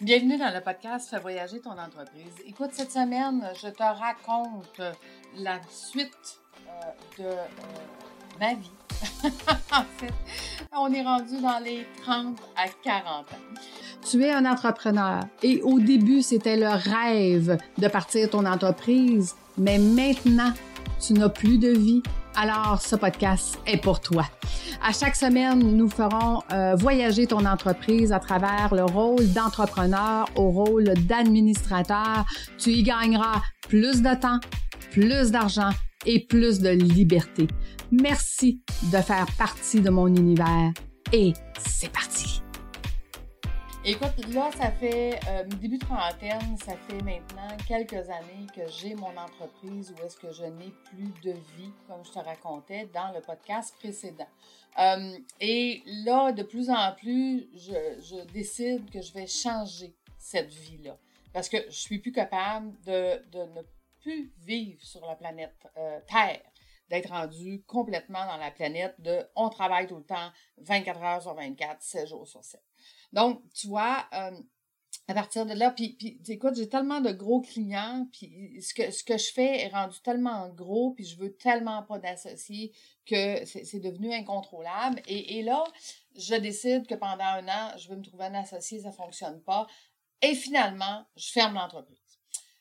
Bienvenue dans le podcast Fais voyager ton entreprise. Écoute, cette semaine, je te raconte la suite euh, de euh, ma vie. en fait, on est rendu dans les 30 à 40 ans. Tu es un entrepreneur et au début, c'était le rêve de partir ton entreprise, mais maintenant, tu n'as plus de vie. Alors, ce podcast est pour toi. À chaque semaine, nous ferons euh, voyager ton entreprise à travers le rôle d'entrepreneur au rôle d'administrateur. Tu y gagneras plus de temps, plus d'argent et plus de liberté. Merci de faire partie de mon univers et c'est parti. Écoute, là, ça fait euh, début de trentaine, ça fait maintenant quelques années que j'ai mon entreprise où est-ce que je n'ai plus de vie, comme je te racontais dans le podcast précédent. Euh, et là, de plus en plus, je, décide que je vais changer cette vie-là. Parce que je suis plus capable de, ne plus vivre sur la planète euh, Terre d'être rendu complètement dans la planète de on travaille tout le temps 24 heures sur 24, 7 jours sur 7. Donc, tu vois, euh, à partir de là, puis, puis écoute, j'ai tellement de gros clients, puis ce que, ce que je fais est rendu tellement gros, puis je veux tellement pas d'associés que c'est devenu incontrôlable. Et, et, là, je décide que pendant un an, je veux me trouver un associé, ça fonctionne pas. Et finalement, je ferme l'entreprise.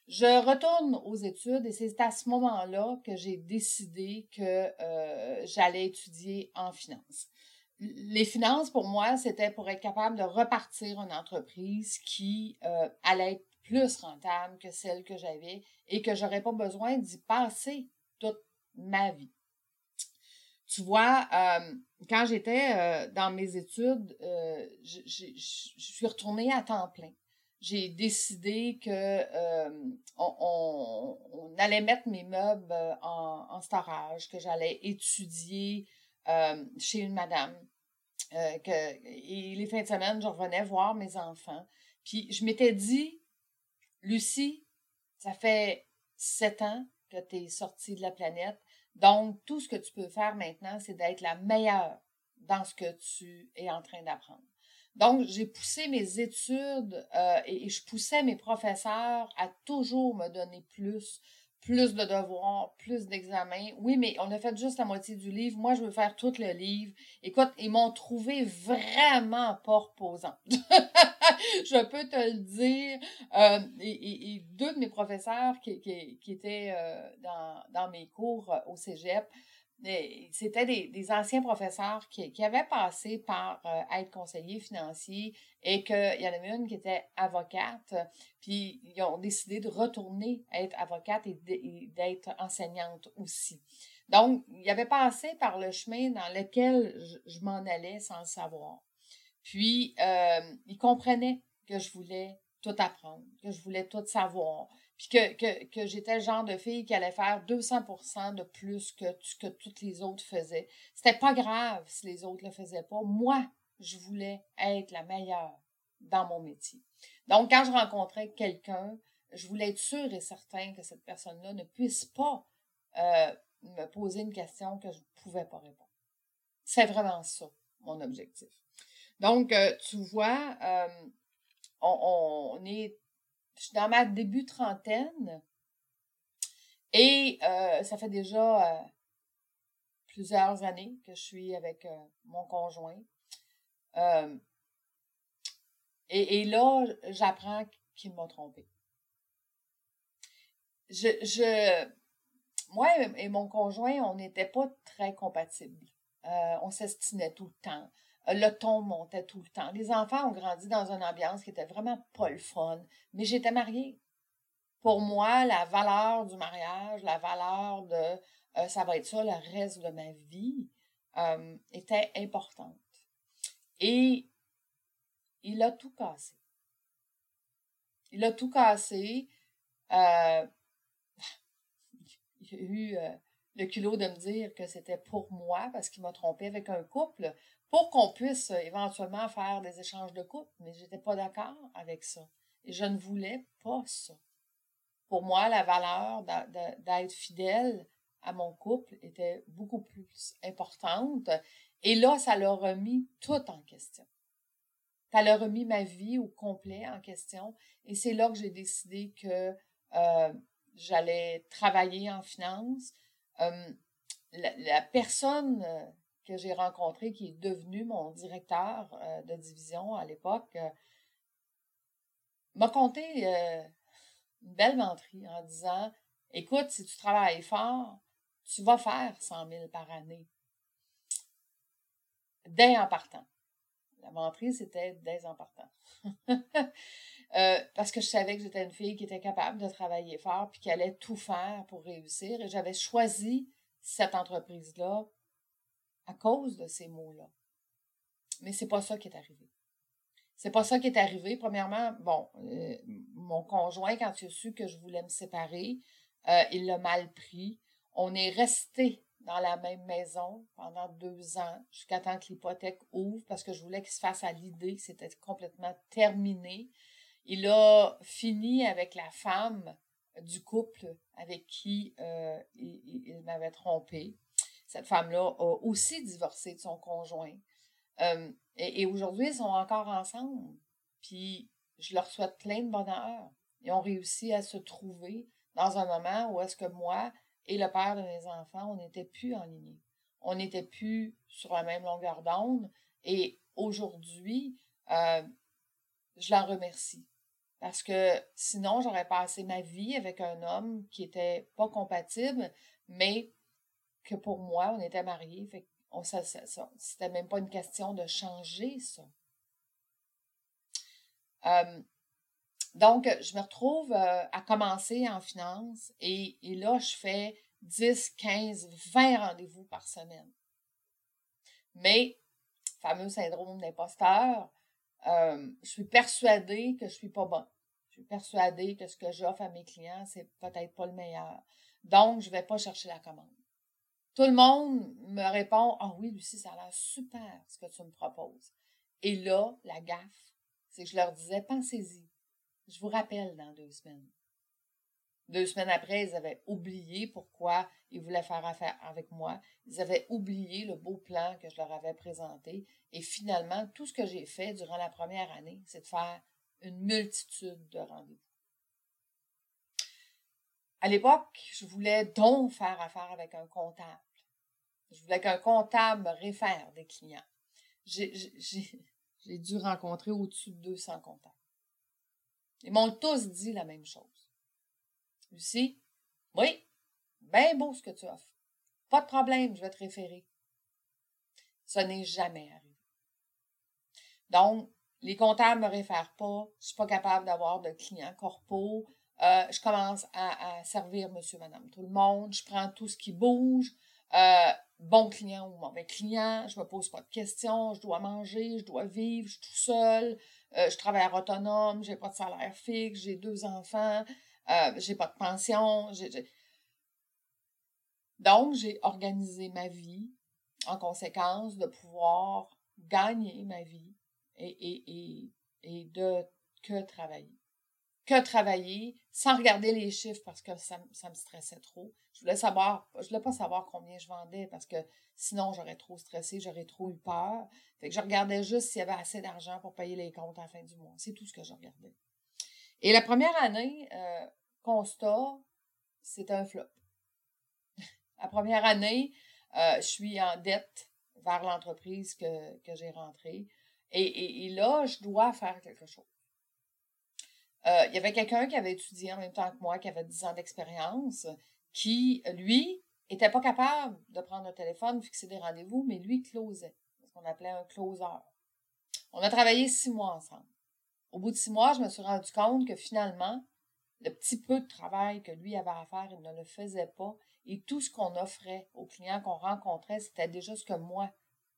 Je retourne aux études et c'est à ce moment-là que j'ai décidé que euh, j'allais étudier en finance les finances, pour moi, c'était pour être capable de repartir une entreprise qui euh, allait être plus rentable que celle que j'avais et que j'aurais pas besoin d'y passer toute ma vie. Tu vois, euh, quand j'étais dans mes études, je, suis retournée à temps plein. J'ai décidé que on, allait mettre mes meubles en, en storage, que j'allais étudier euh, chez une madame. Euh, que, et les fins de semaine, je revenais voir mes enfants. Puis je m'étais dit, Lucie, ça fait sept ans que tu es sortie de la planète. Donc, tout ce que tu peux faire maintenant, c'est d'être la meilleure dans ce que tu es en train d'apprendre. Donc, j'ai poussé mes études euh, et, je poussais mes professeurs à toujours me donner plus, plus de devoirs, plus d'examens. Oui, mais on a fait juste la moitié du livre. Moi, je veux faire tout le livre. Écoute, ils m'ont trouvé vraiment pas je peux te le dire. Euh, et, deux de mes professeurs qui, qui, étaient euh, dans, dans mes cours au cégep, c'était des, anciens professeurs qui, avaient passé par euh, être conseiller financier et qu'il y en avait une qui était avocate, puis ils ont décidé de retourner être avocate et d'être enseignante aussi. Donc, ils avaient passé par le chemin dans lequel je, m'en allais sans le savoir. Puis, euh, ils comprenaient que je voulais tout apprendre, que je voulais tout savoir, puis que, que, que j'étais le genre de fille qui allait faire 200 de plus que que toutes les autres faisaient. C'était pas grave si les autres le faisaient pas. Moi, je voulais être la meilleure dans mon métier. Donc, quand je rencontrais quelqu'un, je voulais être sûre et certain que cette personne-là ne puisse pas euh, me poser une question que je ne pouvais pas répondre. C'est vraiment ça, mon objectif. Donc, euh, tu vois, euh, on, on, est je suis dans ma début trentaine et euh, ça fait déjà euh, plusieurs années que je suis avec euh, mon conjoint. Et, et, là, j'apprends qu'il m'a trompé. Je, je, moi et mon conjoint, on n'était pas très compatibles. on s'estimait tout le temps le ton montait tout le temps. Les enfants ont grandi dans une ambiance qui était vraiment pas le mais j'étais mariée. Pour moi, la valeur du mariage, la valeur de euh, ça va être ça le reste de ma vie, euh, était importante. Et il a tout cassé. Il a tout cassé. Euh, il a eu le culot de me dire que c'était pour moi parce qu'il m'a trompé avec un couple pour qu'on puisse euh, éventuellement faire des échanges de couple, mais je n'étais pas d'accord avec ça. Et je ne voulais pas ça. Pour moi, la valeur d'être fidèle à mon couple était beaucoup plus importante. Et là, ça l'a remis tout en question. elle a remis ma vie au complet en question. Et c'est là que j'ai décidé que euh, j'allais travailler en finance. Euh, la, personne euh, que j'ai rencontrée, qui est devenue mon directeur de division à l'époque, m'a conté une belle menterie en disant Écoute, si tu travailles fort, tu vas faire 100 000 par année. Dès en partant. La menterie, c'était dès en partant. Euh, parce que je savais que j'étais une fille qui était capable de travailler fort puis qui allait tout faire pour réussir. Et j'avais choisi cette entreprise-là à cause de ces mots-là. Mais c'est pas ça qui est arrivé. C'est pas ça qui est arrivé. Premièrement, bon, euh, mon conjoint, quand il a su que je voulais me séparer, euh, il l'a mal pris. On est resté dans la même maison pendant deux ans jusqu'à temps que l'hypothèque ouvre parce que je voulais qu'il se fasse à l'idée que c'était complètement terminé. Il a fini avec la femme du couple avec qui euh, il, m'avait trompé. Cette femme-là a aussi divorcé de son conjoint. Euh, et, aujourd'hui, ils sont encore ensemble. Puis je leur souhaite plein de bonheur. Ils ont réussi à se trouver dans un moment où est-ce que moi et le père de mes enfants, on n'était plus en ligne. On n'était plus sur la même longueur d'onde. Et aujourd'hui, euh, je l'en remercie. Parce que sinon, j'aurais passé ma vie avec un homme qui était pas compatible, mais que pour moi, on était mariés. Fait on, c'était même pas une question de changer ça. Euh, donc, je me retrouve euh, à commencer en finance et, là, je fais 10, 15, 20 rendez-vous par semaine. Mais, fameux syndrome d'imposteur, euh, je suis persuadée que je suis pas bon. Je suis persuadée que ce que j'offre à mes clients, c'est peut-être pas le meilleur. Donc, je vais pas chercher la commande. Tout le monde me répond Ah oui, Lucie, ça a l'air super ce que tu me proposes. Et là, la gaffe, c'est que je leur disais Pensez-y. Je vous rappelle dans deux semaines. Deux semaines après, ils avaient oublié pourquoi ils voulaient faire affaire avec moi. Ils avaient oublié le beau plan que je leur avais présenté. Et finalement, tout ce que j'ai fait durant la première année, c'est de faire une multitude de rendez-vous. À l'époque, je voulais donc faire affaire avec un comptable. Je voulais qu'un comptable me réfère des clients. J'ai dû rencontrer au-dessus de 200 comptables. Ils m'ont tous dit la même chose. Lucie, oui, bien beau ce que tu offres. Pas de problème, je vais te référer. Ça n'est jamais arrivé. Donc, les comptables ne me réfèrent pas, je suis pas capable d'avoir de clients corpo, euh, je commence à, servir monsieur, madame, tout le monde, je prends tout ce qui bouge, euh, bon client ou mauvais client, je me pose pas de questions, je dois manger, je dois vivre, je suis tout seul, euh, je travaille autonome, j'ai pas de salaire fixe, j'ai deux enfants, euh, j'ai pas de pension. Donc, j'ai organisé ma vie en conséquence de pouvoir gagner ma vie et, et, et, et de que travailler. Que travailler sans regarder les chiffres parce que ça, ça me stressait trop. Je voulais savoir, je voulais pas savoir combien je vendais parce que sinon j'aurais trop stressé, j'aurais trop eu peur. Fait que je regardais juste s'il y avait assez d'argent pour payer les comptes à la fin du mois. C'est tout ce que je regardais. Et la première année, euh, constat, c'est un flop. la première année, euh, je suis en dette vers l'entreprise que, que j'ai rentrée. Et, et, là, je dois faire quelque chose. Euh, il y avait quelqu'un qui avait étudié en même temps que moi, qui avait 10 ans d'expérience, qui, lui, était pas capable de prendre un téléphone, fixer des rendez-vous, mais lui closait, ce qu'on appelait un closer. On a travaillé six mois ensemble. Au bout de six mois, je me suis rendu compte que finalement, le petit peu de travail que lui avait à faire, il ne le faisait pas. Et tout ce qu'on offrait aux clients qu'on rencontrait, c'était déjà ce que moi,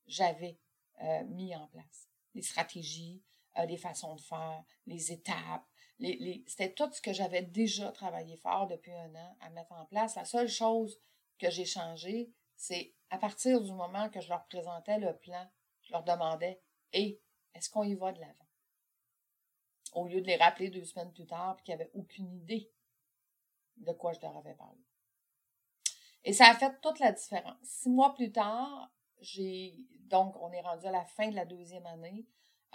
j'avais euh, mis en place. Les stratégies, euh, les façons de faire, les étapes, c'était tout ce que j'avais déjà travaillé fort depuis un an à mettre en place. La seule chose que j'ai changé, c'est à partir du moment que je leur présentais le plan, je leur demandais Et est-ce qu'on y va de l'avant? Au lieu de les rappeler deux semaines plus tard et qu'ils n'avaient aucune idée de quoi je leur avais parlé. Et ça a fait toute la différence. Six mois plus tard, j'ai donc on est rendu à la fin de la deuxième année.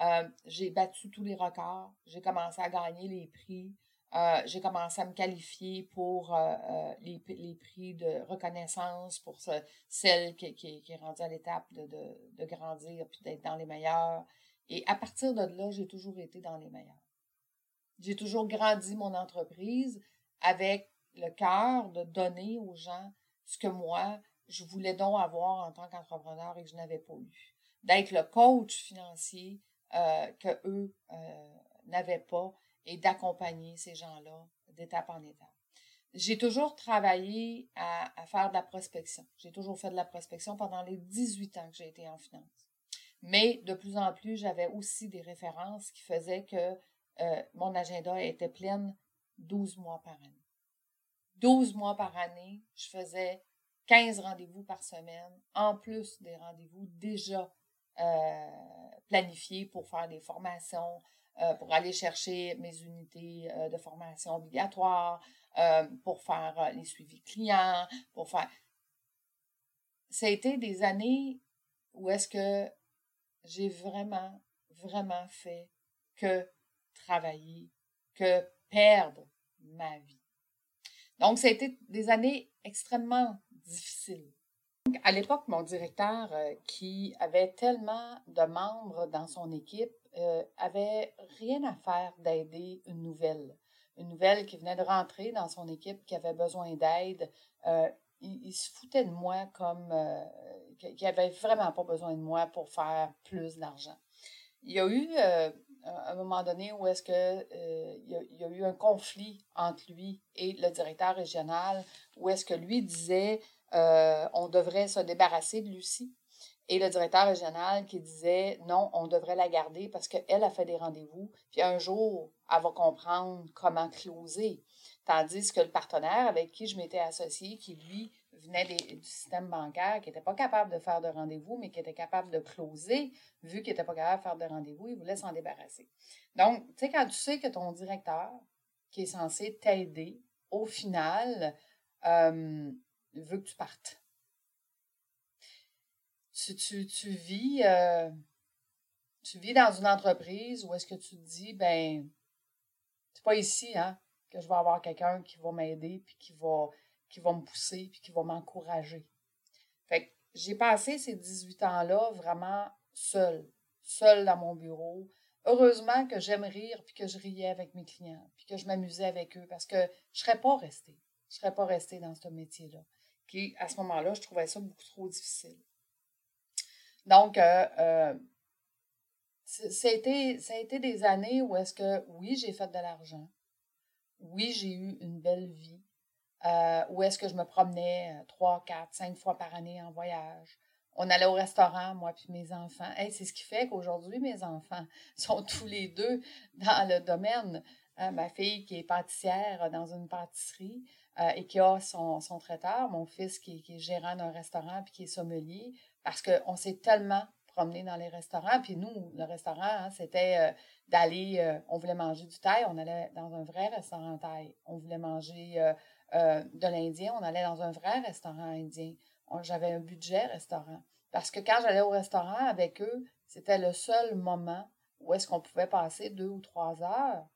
Euh, j'ai battu tous les records. J'ai commencé à gagner les prix. Euh, j'ai commencé à me qualifier pour les, prix de reconnaissance pour celle qui, qui, est rendue à l'étape de, de, grandir puis d'être dans les meilleurs. Et à partir de là, j'ai toujours été dans les meilleurs. J'ai toujours grandi mon entreprise avec le cœur de donner aux gens ce que moi, je voulais donc avoir en tant qu'entrepreneur et que je n'avais pas eu. D'être le coach financier euh, que eux euh, n'avaient pas et d'accompagner ces gens-là d'étape en étape. J'ai toujours travaillé à, à, faire de la prospection. J'ai toujours fait de la prospection pendant les 18 ans que j'ai été en finance. Mais de plus en plus, j'avais aussi des références qui faisaient que euh, mon agenda était plein 12 mois par année. 12 mois par année, je faisais 15 rendez-vous par semaine, en plus des rendez-vous déjà euh, planifiés pour faire des formations, euh, pour aller chercher mes unités de formation obligatoires, pour faire les suivis clients, pour faire... Ça a été des années où est-ce que j'ai vraiment, vraiment fait que travailler que perdre ma vie. Donc, ça a été des années extrêmement difficiles. À l'époque, mon directeur, euh, qui avait tellement de membres dans son équipe, euh, avait rien à faire d'aider une nouvelle. Une nouvelle qui venait de rentrer dans son équipe, qui avait besoin d'aide. Euh, il, se foutait de moi comme qui avait vraiment pas besoin de moi pour faire plus d'argent. Il y a eu un moment donné où est-ce que euh, il, y a, eu un conflit entre lui et le directeur régional, où est-ce que lui disait euh, on devrait se débarrasser de Lucie. Et le directeur régional qui disait non, on devrait la garder parce qu'elle a fait des rendez-vous, puis un jour, elle va comprendre comment closer. Tandis que le partenaire avec qui je m'étais associée, qui lui venait du système bancaire, qui n'était pas capable de faire de rendez-vous, mais qui était capable de closer, vu qu'il n'était pas capable de faire de rendez-vous, il voulait s'en débarrasser. Donc, tu sais, quand tu sais que ton directeur, qui est censé t'aider, au final, euh, veut que tu partes. Tu, tu, vis, euh, tu vis dans une entreprise où est-ce que tu te dis, ben, c'est pas ici, hein, que je vais avoir quelqu'un qui va m'aider puis qui va me pousser puis qui va m'encourager. Fait j'ai passé ces 18 ans-là vraiment seule, seule dans mon bureau. Heureusement que j'aime rire puis que je riais avec mes clients puis que je m'amusais avec eux parce que je serais pas restée. Je serais pas restée dans ce métier-là. Qui, à ce moment-là, je trouvais ça beaucoup trop difficile. Donc, euh, euh, ça, a été, des années où est-ce que, oui, j'ai fait de l'argent. Oui, j'ai eu une belle vie. Euh, où est-ce que je me promenais trois, quatre, cinq fois par année en voyage. On allait au restaurant, moi puis mes enfants. c'est ce qui fait qu'aujourd'hui, mes enfants sont tous les deux dans le domaine. Ma fille qui est pâtissière dans une pâtisserie euh, et qui a son, traiteur, mon fils qui, qui est gérant d'un restaurant puis qui est sommelier, parce qu'on s'est tellement promené dans les restaurants. Puis nous, le restaurant, hein, c'était d'aller, on voulait manger du thaï, on allait dans un vrai restaurant thaï. On voulait manger euh, de l'Indien, on allait dans un vrai restaurant indien. J'avais un budget restaurant. Parce que quand j'allais au restaurant avec eux, c'était le seul moment où est-ce qu'on pouvait passer deux ou trois heures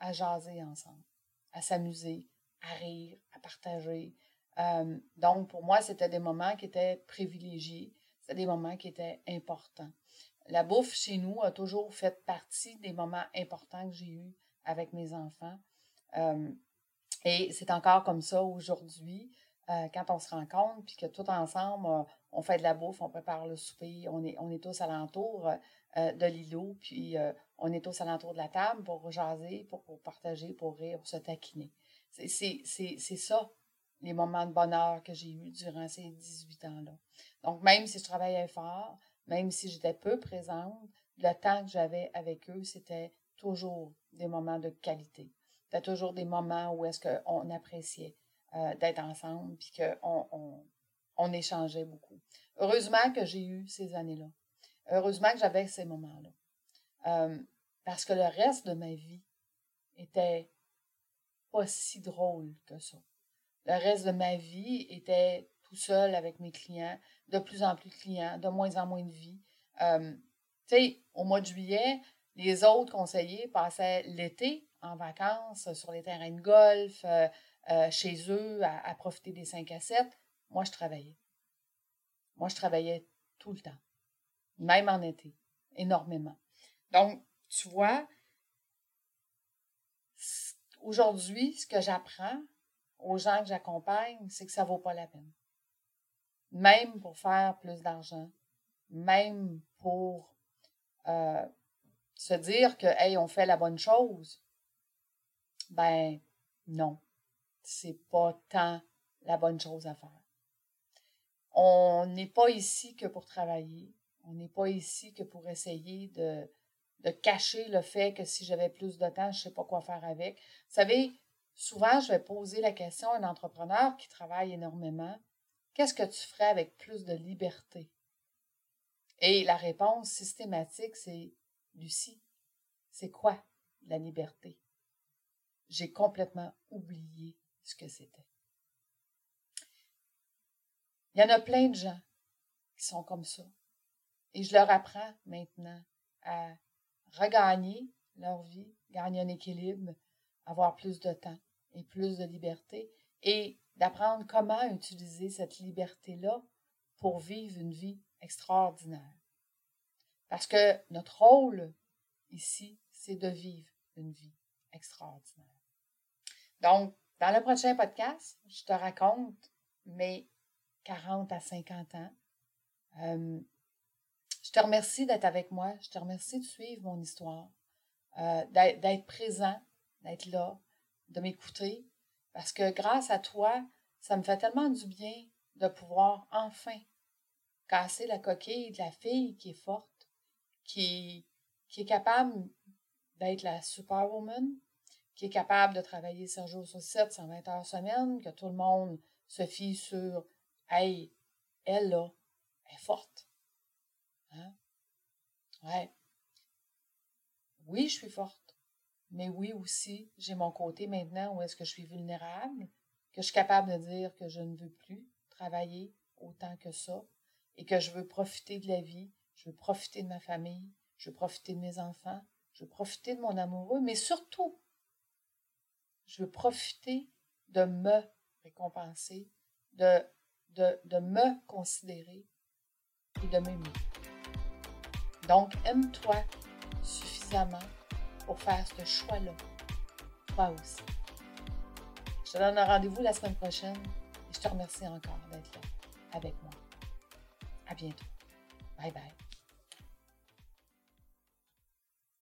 à jaser ensemble, à s'amuser, à rire, à partager. Euh, donc, pour moi, c'était des moments qui étaient privilégiés, c'était des moments qui étaient importants. La bouffe chez nous a toujours fait partie des moments importants que j'ai eus avec mes enfants. Euh, et c'est encore comme ça aujourd'hui, euh, quand on se rencontre, puis que tout ensemble, on fait de la bouffe, on prépare le souper, on est, on est tous alentour de l'îlot, puis on est tous alentour de la table pour jaser, pour, pour partager, pour rire, pour se taquiner. C'est ça, les moments de bonheur que j'ai eus durant ces 18 ans-là. Donc, même si je travaillais fort, même si j'étais peu présente, le temps que j'avais avec eux, c'était toujours des moments de qualité. C'était toujours des moments où est-ce qu'on appréciait euh, d'être ensemble, puis qu'on on, on, échangeait beaucoup. Heureusement que j'ai eu ces années-là. Heureusement que j'avais ces moments-là. Euh, parce que le reste de ma vie était pas si drôle que ça. Le reste de ma vie était tout seul avec mes clients, de plus en plus de clients, de moins en moins de vie. Euh, sais, au mois de juillet, les autres conseillers passaient l'été en vacances sur les terrains de golf, euh, euh, chez eux, à, à, profiter des 5 à 7. Moi, je travaillais. Moi, je travaillais tout le temps, même en été, énormément. Donc, tu vois, aujourd'hui, ce que j'apprends aux gens que j'accompagne, c'est que ça ne vaut pas la peine. Même pour faire plus d'argent, même pour euh, se dire que, on fait la bonne chose, ben non, c'est pas tant la bonne chose à faire. On n'est pas ici que pour travailler. On n'est pas ici que pour essayer de, de cacher le fait que si j'avais plus de temps, je ne sais pas quoi faire avec. Vous savez, souvent, je vais poser la question à un entrepreneur qui travaille énormément, qu'est-ce que tu ferais avec plus de liberté? Et la réponse systématique, c'est Lucie, c'est quoi la liberté? J'ai complètement oublié ce que c'était. Il y en a plein de gens qui sont comme ça. Et je leur apprends maintenant à regagner leur vie, gagner un équilibre, avoir plus de temps et plus de liberté et d'apprendre comment utiliser cette liberté-là pour vivre une vie extraordinaire. Parce que notre rôle ici, c'est de vivre une vie extraordinaire. Donc, dans le prochain podcast, je te raconte mes 40 à 50 ans. Euh, te remercie d'être avec moi. Je te remercie de suivre mon histoire, euh, d'être présent, d'être là, de m'écouter. Parce que grâce à toi, ça me fait tellement du bien de pouvoir enfin casser la coquille de la fille qui est forte, qui, qui est capable d'être la superwoman, qui est capable de travailler 5 jours sur 7, 120 heures semaine, que tout le monde se fie sur Hey, elle là, elle est forte. Ouais. Oui, je suis forte. Mais oui aussi, j'ai mon côté maintenant où est-ce que je suis vulnérable, que je suis capable de dire que je ne veux plus travailler autant que ça et que je veux profiter de la vie, je veux profiter de ma famille, je veux profiter de mes enfants, je veux profiter de mon amoureux, mais surtout, je veux profiter de me récompenser, de, de, de me considérer et de m'aimer. Donc, aime-toi suffisamment pour faire ce choix-là, toi aussi. Je te donne un rendez-vous la semaine prochaine et je te remercie encore d'être là avec moi. À bientôt. Bye bye.